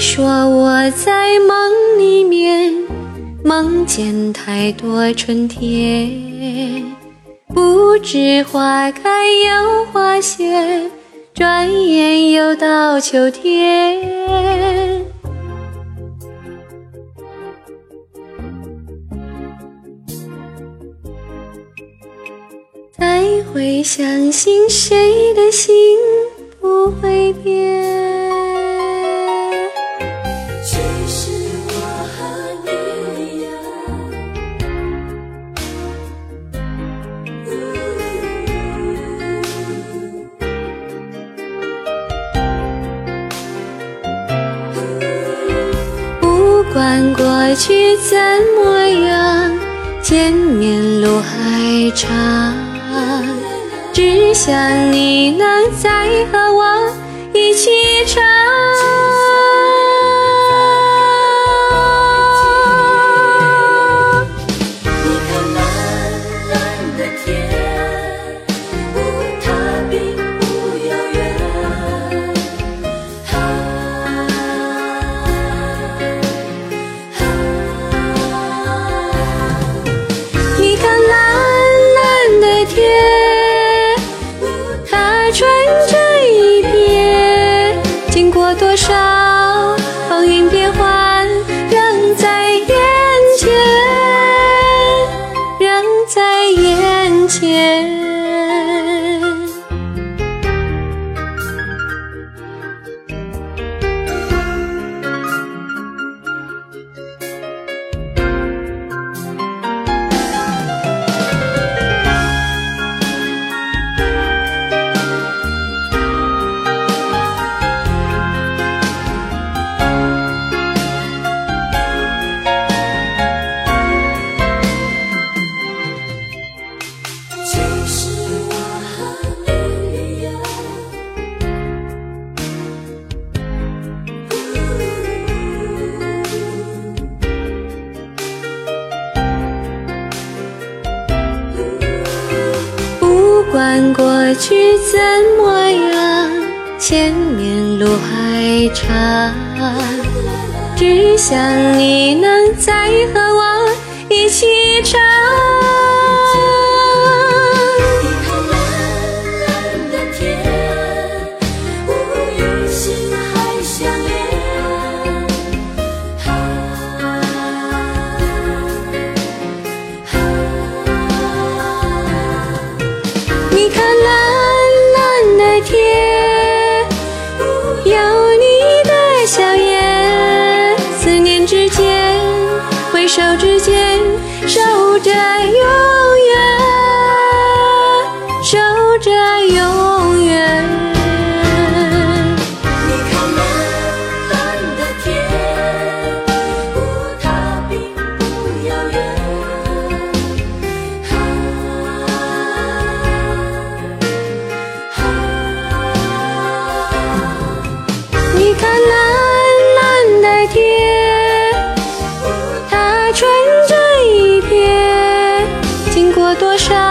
说我在梦里面梦见太多春天，不知花开又花谢，转眼又到秋天。才会相信谁的心不会变。其实我和你一样不管过去怎么样，见面路还长，只想你能再和我一起唱。少风云变幻，仍在眼前，仍在眼前。不管过去怎么样，前面路还长，只想你能再和我一起唱。你看蓝蓝的天，有你的笑颜，思念之间，回首之间，守着永它蓝蓝的天，它纯真一片，经过多少。